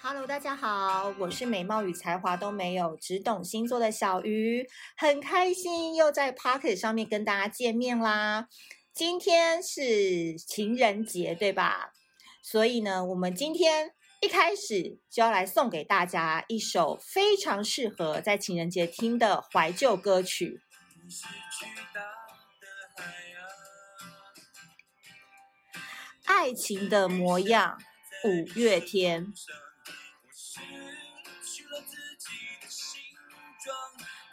Hello，大家好，我是美貌与才华都没有，只懂星座的小鱼，很开心又在 Pocket 上面跟大家见面啦。今天是情人节，对吧？所以呢，我们今天一开始就要来送给大家一首非常适合在情人节听的怀旧歌曲。爱情的模样，五月天。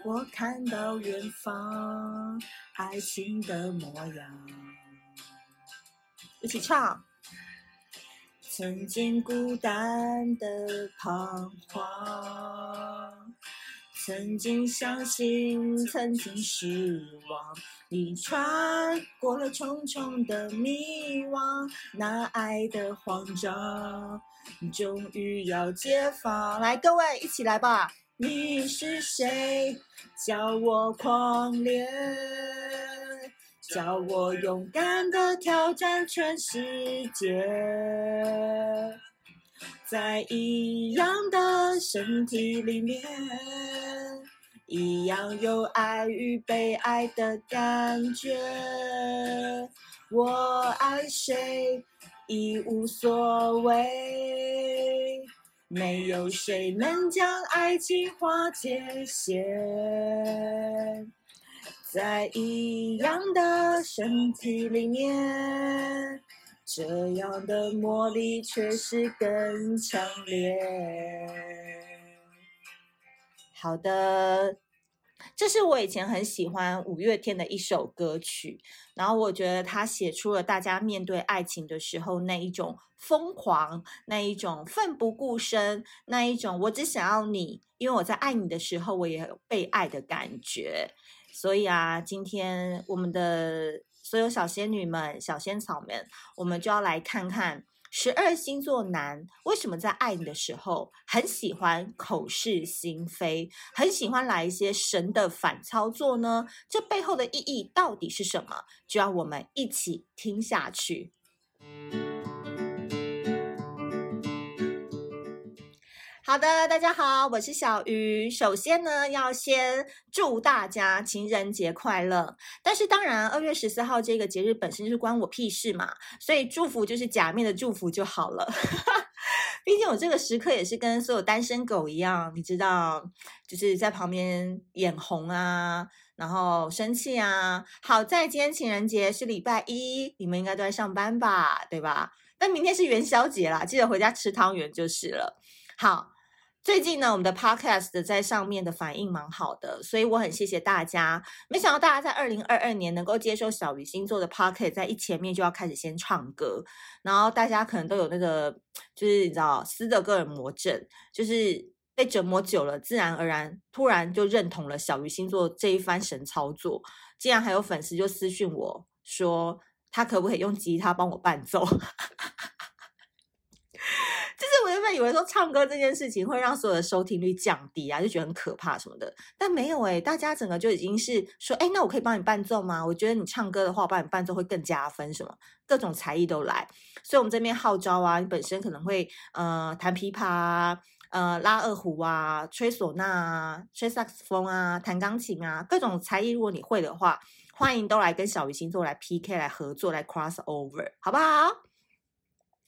我看到远方爱情的模样，一起唱。曾经孤单的彷徨，曾经相信，曾经失望。你穿过了重重的迷惘，那爱的慌张，终于要解放。来，各位一起来吧。你是谁？叫我狂烈，叫我勇敢的挑战全世界，在一样的身体里面，一样有爱与被爱的感觉。我爱谁已无所谓。没有谁能将爱情划界线，在一样的身体里面，这样的魔力却是更强烈。好的。这是我以前很喜欢五月天的一首歌曲，然后我觉得他写出了大家面对爱情的时候那一种疯狂，那一种奋不顾身，那一种我只想要你，因为我在爱你的时候我也有被爱的感觉。所以啊，今天我们的所有小仙女们、小仙草们，我们就要来看看。十二星座男为什么在爱你的时候很喜欢口是心非，很喜欢来一些神的反操作呢？这背后的意义到底是什么？就让我们一起听下去。好的，大家好，我是小鱼。首先呢，要先祝大家情人节快乐。但是当然，二月十四号这个节日本身就是关我屁事嘛，所以祝福就是假面的祝福就好了。毕竟我这个时刻也是跟所有单身狗一样，你知道，就是在旁边眼红啊，然后生气啊。好在今天情人节是礼拜一，你们应该都在上班吧，对吧？但明天是元宵节啦，记得回家吃汤圆就是了。好。最近呢，我们的 podcast 在上面的反应蛮好的，所以我很谢谢大家。没想到大家在二零二二年能够接受小鱼星座的 podcast，在一前面就要开始先唱歌，然后大家可能都有那个，就是你知道，斯德哥尔摩症，就是被折磨久了，自然而然突然就认同了小鱼星座这一番神操作。竟然还有粉丝就私讯我说，他可不可以用吉他帮我伴奏？我原本以为说唱歌这件事情会让所有的收听率降低啊，就觉得很可怕什么的，但没有诶，大家整个就已经是说，诶，那我可以帮你伴奏吗？我觉得你唱歌的话，我帮你伴奏会更加分，什么各种才艺都来。所以我们这边号召啊，你本身可能会呃弹琵琶啊，呃拉二胡啊，吹唢呐啊，吹萨克斯风啊，弹钢琴啊，各种才艺如果你会的话，欢迎都来跟小鱼星座来 PK 来合作来 cross over，好不好？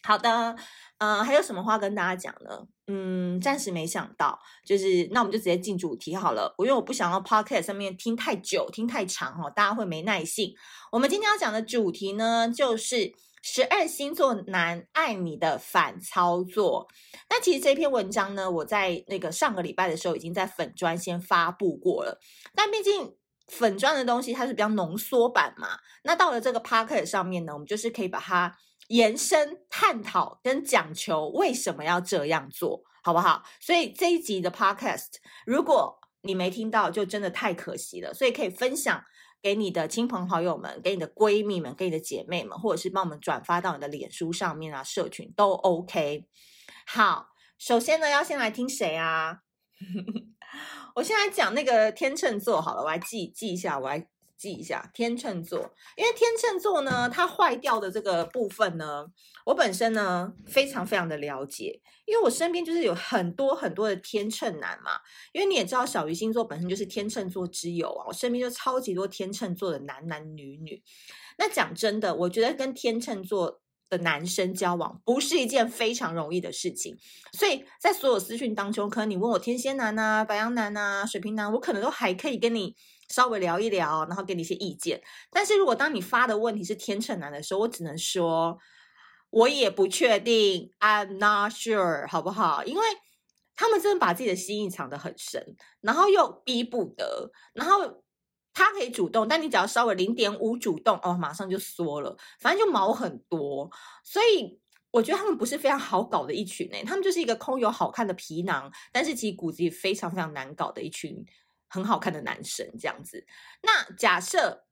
好的，呃，还有什么话跟大家讲呢？嗯，暂时没想到，就是那我们就直接进主题好了。我因为我不想要 podcast 上面听太久、听太长哦，大家会没耐性。我们今天要讲的主题呢，就是十二星座男爱你的反操作。那其实这篇文章呢，我在那个上个礼拜的时候已经在粉专先发布过了，但毕竟粉专的东西它是比较浓缩版嘛，那到了这个 podcast 上面呢，我们就是可以把它。延伸探讨跟讲求为什么要这样做，好不好？所以这一集的 podcast，如果你没听到，就真的太可惜了。所以可以分享给你的亲朋好友们，给你的闺蜜们，给你的姐妹们，或者是帮我们转发到你的脸书上面啊，社群都 OK。好，首先呢，要先来听谁啊？我先来讲那个天秤座好了，我来记记一下，我来记一下天秤座，因为天秤座呢，它坏掉的这个部分呢，我本身呢非常非常的了解，因为我身边就是有很多很多的天秤男嘛。因为你也知道，小鱼星座本身就是天秤座之友啊，我身边就超级多天秤座的男男女女。那讲真的，我觉得跟天秤座的男生交往不是一件非常容易的事情，所以在所有私讯当中，可能你问我天蝎男啊、白羊男啊、水瓶男，我可能都还可以跟你。稍微聊一聊，然后给你一些意见。但是如果当你发的问题是天秤男的时候，我只能说，我也不确定，I'm not sure，好不好？因为他们真的把自己的心意藏得很深，然后又逼不得，然后他可以主动，但你只要稍微零点五主动，哦，马上就缩了，反正就毛很多。所以我觉得他们不是非常好搞的一群诶，他们就是一个空有好看的皮囊，但是其实骨子里非常非常难搞的一群。很好看的男生这样子，那假设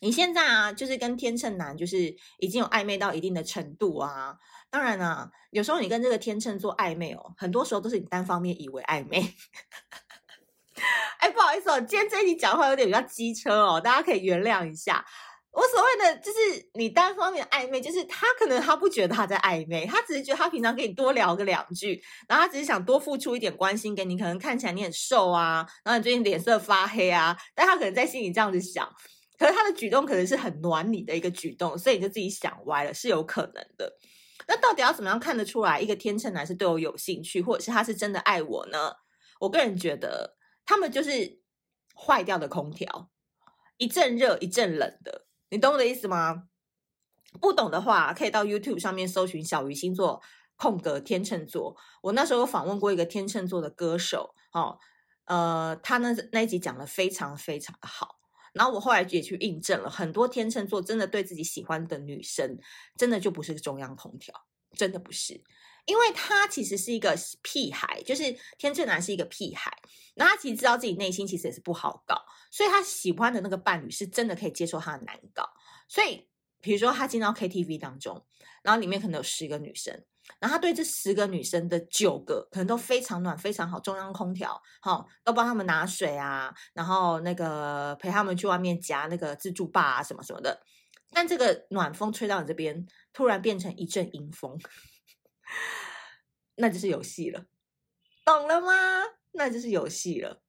你现在啊，就是跟天秤男就是已经有暧昧到一定的程度啊，当然啊，有时候你跟这个天秤座暧昧哦，很多时候都是你单方面以为暧昧。哎，不好意思哦，今天这一集讲话有点比较机车哦，大家可以原谅一下。我所谓的就是你单方面暧昧，就是他可能他不觉得他在暧昧，他只是觉得他平常跟你多聊个两句，然后他只是想多付出一点关心给你。可能看起来你很瘦啊，然后你最近脸色发黑啊，但他可能在心里这样子想，可是他的举动可能是很暖你的一个举动，所以你就自己想歪了，是有可能的。那到底要怎么样看得出来一个天秤男是对我有兴趣，或者是他是真的爱我呢？我个人觉得他们就是坏掉的空调，一阵热一阵冷的。你懂我的意思吗？不懂的话，可以到 YouTube 上面搜寻小鱼星座空格天秤座。我那时候有访问过一个天秤座的歌手，哦，呃，他那那一集讲的非常非常的好。然后我后来也去印证了，很多天秤座真的对自己喜欢的女生，真的就不是中央空调，真的不是。因为他其实是一个屁孩，就是天秤男是一个屁孩，那他其实知道自己内心其实也是不好搞，所以他喜欢的那个伴侣是真的可以接受他的难搞。所以，比如说他进到 KTV 当中，然后里面可能有十个女生，然后他对这十个女生的九个可能都非常暖、非常好，中央空调，好，都帮他们拿水啊，然后那个陪他们去外面夹那个自助吧啊什么什么的。但这个暖风吹到你这边，突然变成一阵阴风。那就是有戏了，懂了吗？那就是有戏了，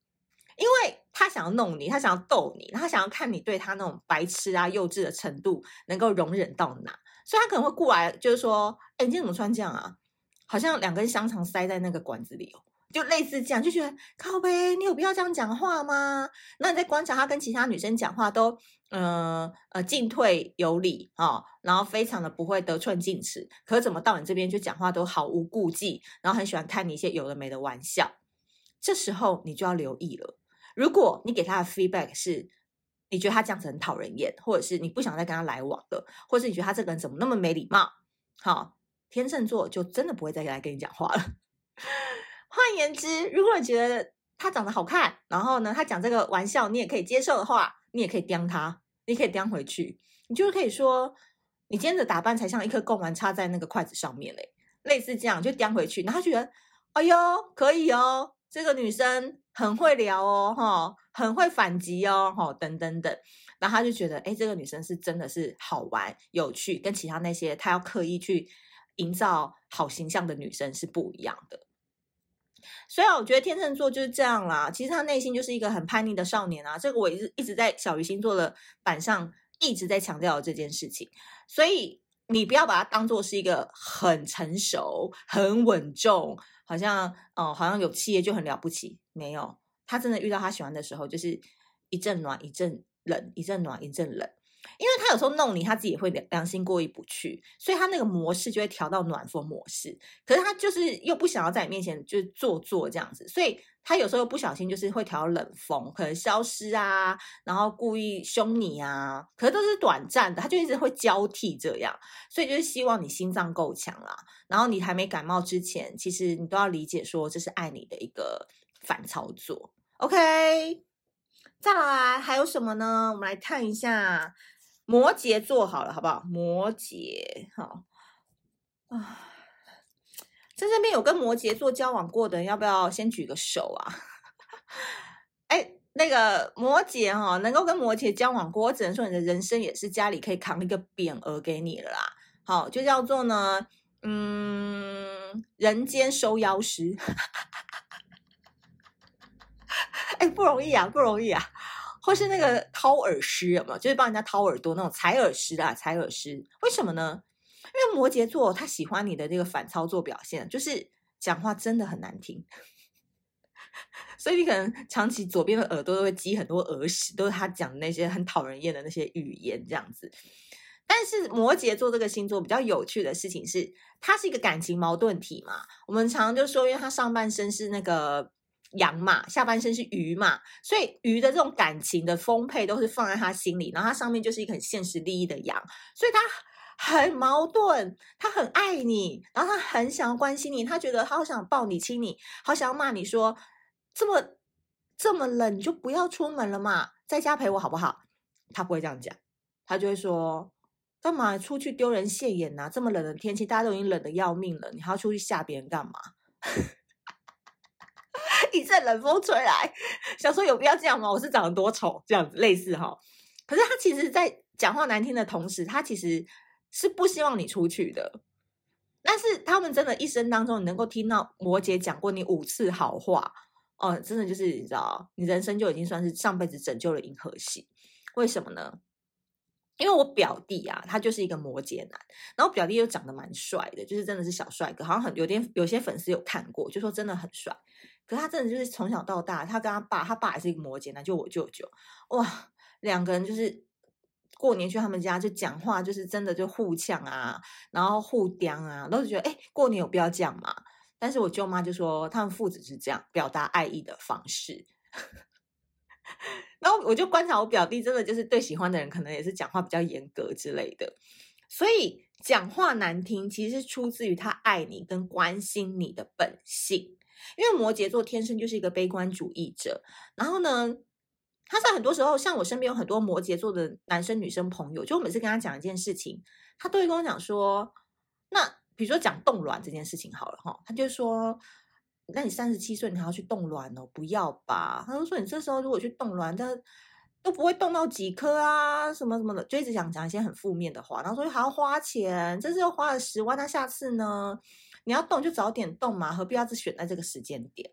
因为他想要弄你，他想要逗你，他想要看你对他那种白痴啊、幼稚的程度能够容忍到哪，所以他可能会过来，就是说：“哎，你今天怎么穿这样啊？好像两根香肠塞在那个管子里哦。”就类似这样，就觉得靠呗，你有必要这样讲话吗？那你在观察他跟其他女生讲话都，呃呃进退有礼、哦，然后非常的不会得寸进尺。可怎么到你这边就讲话都毫无顾忌，然后很喜欢开你一些有的没的玩笑。这时候你就要留意了。如果你给他的 feedback 是，你觉得他这样子很讨人厌，或者是你不想再跟他来往了，或者是你觉得他这个人怎么那么没礼貌，好、天秤座就真的不会再来跟你讲话了。换言之，如果你觉得他长得好看，然后呢，他讲这个玩笑你也可以接受的话，你也可以刁他，你可以刁回去，你就可以说，你今天的打扮才像一颗贡丸插在那个筷子上面嘞，类似这样就刁回去，然后他觉得，哎呦，可以哦，这个女生很会聊哦，哈，很会反击哦，哈，等等等，然后他就觉得，哎，这个女生是真的是好玩有趣，跟其他那些他要刻意去营造好形象的女生是不一样的。所以我觉得天秤座就是这样啦。其实他内心就是一个很叛逆的少年啊。这个我一直一直在小鱼星座的板上一直在强调这件事情。所以你不要把它当做是一个很成熟、很稳重，好像哦，好像有企业就很了不起。没有，他真的遇到他喜欢的时候，就是一阵暖一阵冷，一阵暖一阵冷。因为他有时候弄你，他自己也会良心过意不去，所以他那个模式就会调到暖风模式。可是他就是又不想要在你面前就是做作这样子，所以他有时候又不小心就是会调冷风，可能消失啊，然后故意凶你啊，可是都是短暂的，他就一直会交替这样。所以就是希望你心脏够强啦，然后你还没感冒之前，其实你都要理解说这是爱你的一个反操作。OK。再来还有什么呢？我们来看一下摩羯座好了，好不好？摩羯，好啊，在这边有跟摩羯座交往过的，要不要先举个手啊？哎，那个摩羯哈、能够跟摩羯交往过，我只能说你的人生也是家里可以扛一个匾额给你了啦。好，就叫做呢，嗯，人间收妖师。哎，不容易啊，不容易啊。或是那个掏耳师有没有？就是帮人家掏耳朵那种采耳师啊，采耳师。为什么呢？因为摩羯座他喜欢你的这个反操作表现，就是讲话真的很难听。所以你可能长期左边的耳朵都会积很多耳屎，都是他讲的那些很讨人厌的那些语言这样子。但是摩羯座这个星座比较有趣的事情是，它是一个感情矛盾体嘛。我们常常就说，因为它上半身是那个羊嘛，下半身是鱼嘛，所以鱼的这种感情的丰沛都是放在他心里，然后它上面就是一个很现实利益的羊，所以他很矛盾，他很爱你，然后他很想要关心你，他觉得他好想抱你亲你，好想要骂你说。这么这么冷，你就不要出门了嘛，在家陪我好不好？他不会这样讲，他就会说：干嘛出去丢人现眼呐？这么冷的天气，大家都已经冷得要命了，你还要出去吓别人干嘛？一阵冷风吹来，想说有必要这样吗？我是长得多丑？这样子类似哈。可是他其实，在讲话难听的同时，他其实是不希望你出去的。但是他们真的一生当中，你能够听到摩羯讲过你五次好话。哦，真的就是你知道，你人生就已经算是上辈子拯救了银河系。为什么呢？因为我表弟啊，他就是一个摩羯男，然后表弟又长得蛮帅的，就是真的是小帅哥，好像很有点有些粉丝有看过，就说真的很帅。可他真的就是从小到大，他跟他爸，他爸也是一个摩羯男，就我舅舅，哇，两个人就是过年去他们家就讲话，就是真的就互呛啊，然后互刁啊，都是觉得哎，过年有必要这样吗？但是我舅妈就说，他们父子是这样表达爱意的方式。然后我就观察我表弟，真的就是对喜欢的人，可能也是讲话比较严格之类的。所以讲话难听，其实是出自于他爱你跟关心你的本性。因为摩羯座天生就是一个悲观主义者。然后呢，他在很多时候，像我身边有很多摩羯座的男生女生朋友，就我每次跟他讲一件事情，他都会跟我讲说，那。比如说讲冻卵这件事情好了哈，他就说，那你三十七岁你还要去冻卵哦？不要吧？他就说你这时候如果去冻卵，他都不会冻到几颗啊，什么什么的，就一直讲讲一些很负面的话。然后说还要花钱，这次又花了十万，那下次呢？你要动就早点动嘛，何必要只选在这个时间点？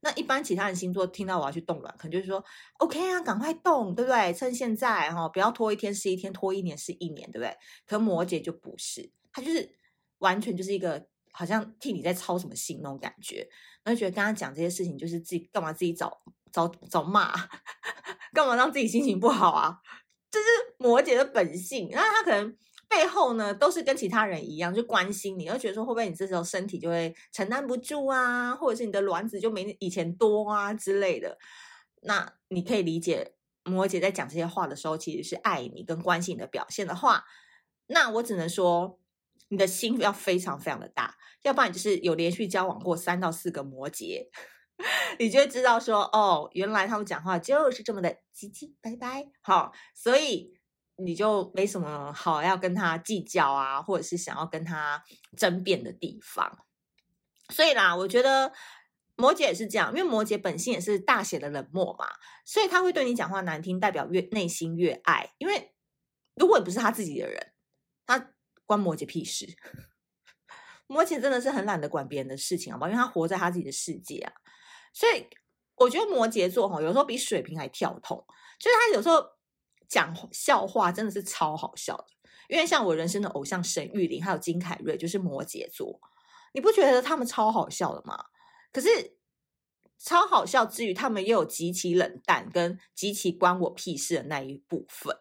那一般其他人星座听到我要去动卵，可能就是说 OK 啊，赶快动，对不对？趁现在哈，不要拖一天是一天，拖一年是一年，对不对？可摩羯就不是，他就是。完全就是一个好像替你在操什么心那种感觉，然后觉得跟他讲这些事情就是自己干嘛自己找找找骂，干嘛让自己心情不好啊？这是摩羯的本性。然后他可能背后呢都是跟其他人一样，就关心你，又觉得说会不会你这时候身体就会承担不住啊，或者是你的卵子就没以前多啊之类的。那你可以理解摩羯在讲这些话的时候，其实是爱你跟关心你的表现的话，那我只能说。你的心要非常非常的大，要不然你就是有连续交往过三到四个摩羯，你就会知道说，哦，原来他们讲话就是这么的叽叽拜拜，好，所以你就没什么好要跟他计较啊，或者是想要跟他争辩的地方。所以啦，我觉得摩羯也是这样，因为摩羯本性也是大写的冷漠嘛，所以他会对你讲话难听，代表越内心越爱，因为如果你不是他自己的人，他。关摩羯屁事！摩羯真的是很懒得管别人的事情，好不好？因为他活在他自己的世界啊。所以我觉得摩羯座哈，有时候比水瓶还跳痛。就是他有时候讲笑话真的是超好笑的。因为像我人生的偶像沈玉琳还有金凯瑞，就是摩羯座。你不觉得他们超好笑的吗？可是超好笑之余，他们也有极其冷淡跟极其关我屁事的那一部分。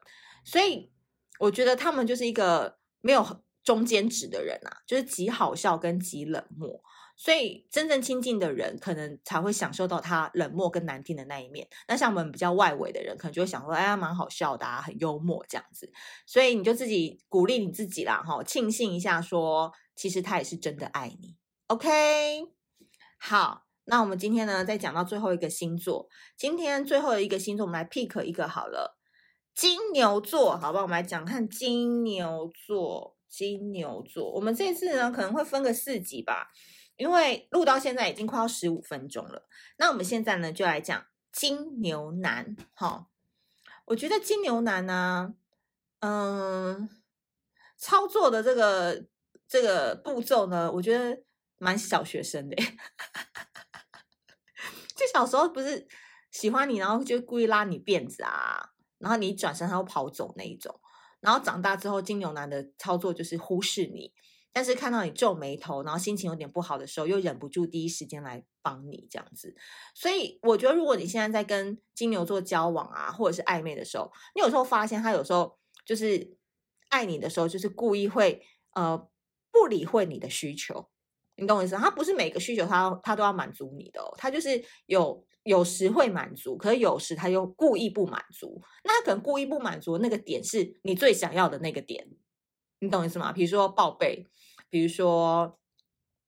所以我觉得他们就是一个。没有中间值的人啊，就是极好笑跟极冷漠，所以真正亲近的人可能才会享受到他冷漠跟难听的那一面。那像我们比较外围的人，可能就会想说，哎呀，蛮好笑的啊，很幽默这样子。所以你就自己鼓励你自己啦，哈，庆幸一下说，其实他也是真的爱你。OK，好，那我们今天呢，再讲到最后一个星座，今天最后一个星座，我们来 pick 一个好了。金牛座，好吧，我们来讲看金牛座。金牛座，我们这次呢可能会分个四集吧，因为录到现在已经快要十五分钟了。那我们现在呢就来讲金牛男，哈，我觉得金牛男呢，嗯，操作的这个这个步骤呢，我觉得蛮小学生的，就小时候不是喜欢你，然后就故意拉你辫子啊，然后你一转身他会跑走那一种，然后长大之后金牛男的操作就是忽视你。但是看到你皱眉头，然后心情有点不好的时候，又忍不住第一时间来帮你这样子。所以我觉得，如果你现在在跟金牛座交往啊，或者是暧昧的时候，你有时候发现他有时候就是爱你的时候，就是故意会呃不理会你的需求。你懂我意思？他不是每个需求他他都要满足你的，他就是有有时会满足，可是有时他又故意不满足。那他可能故意不满足那个点是你最想要的那个点。你懂意思吗？比如说报备，比如说，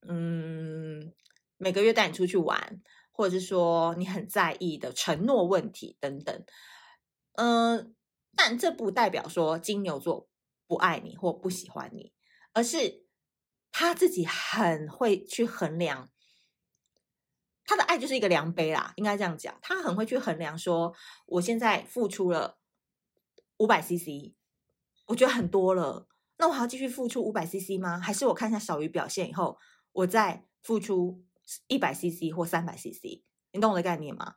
嗯，每个月带你出去玩，或者是说你很在意的承诺问题等等，嗯，但这不代表说金牛座不爱你或不喜欢你，而是他自己很会去衡量，他的爱就是一个量杯啦，应该这样讲，他很会去衡量说，我现在付出了五百 CC，我觉得很多了。那我还要继续付出五百 CC 吗？还是我看一下小鱼表现以后，我再付出一百 CC 或三百 CC？你懂我的概念吗？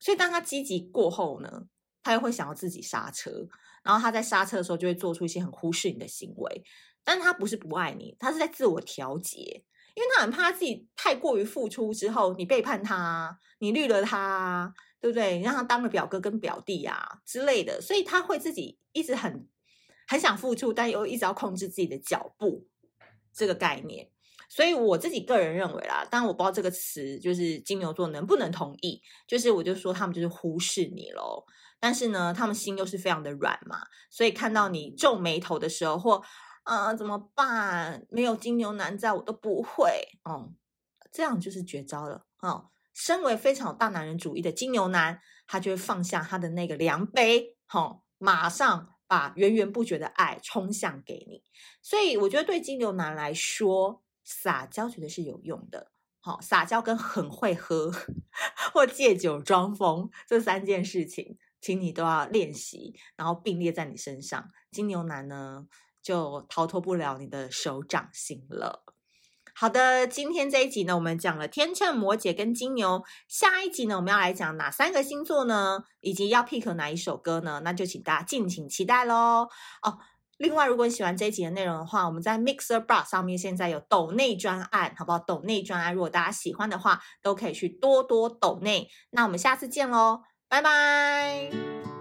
所以当他积极过后呢，他又会想要自己刹车，然后他在刹车的时候就会做出一些很忽视你的行为。但他不是不爱你，他是在自我调节，因为他很怕自己太过于付出之后，你背叛他，你绿了他，对不对？你让他当了表哥跟表弟啊之类的，所以他会自己一直很。很想付出，但又一直要控制自己的脚步，这个概念。所以我自己个人认为啦，当然我不知道这个词就是金牛座能不能同意，就是我就说他们就是忽视你喽。但是呢，他们心又是非常的软嘛，所以看到你皱眉头的时候，或啊、怎么办？没有金牛男在我都不会，哦、嗯，这样就是绝招了哦、身为非常大男人主义的金牛男，他就会放下他的那个量杯，哦、嗯，马上。把源源不绝的爱冲向给你，所以我觉得对金牛男来说，撒娇绝对是有用的。好，撒娇跟很会喝或借酒装疯这三件事情，请你都要练习，然后并列在你身上，金牛男呢就逃脱不了你的手掌心了。好的，今天这一集呢，我们讲了天秤、摩羯跟金牛。下一集呢，我们要来讲哪三个星座呢？以及要 pick 哪一首歌呢？那就请大家敬请期待喽。哦，另外，如果你喜欢这一集的内容的话，我们在 Mixer Bar 上面现在有抖内专案，好不好？抖内专案，如果大家喜欢的话，都可以去多多抖内。那我们下次见喽，拜拜。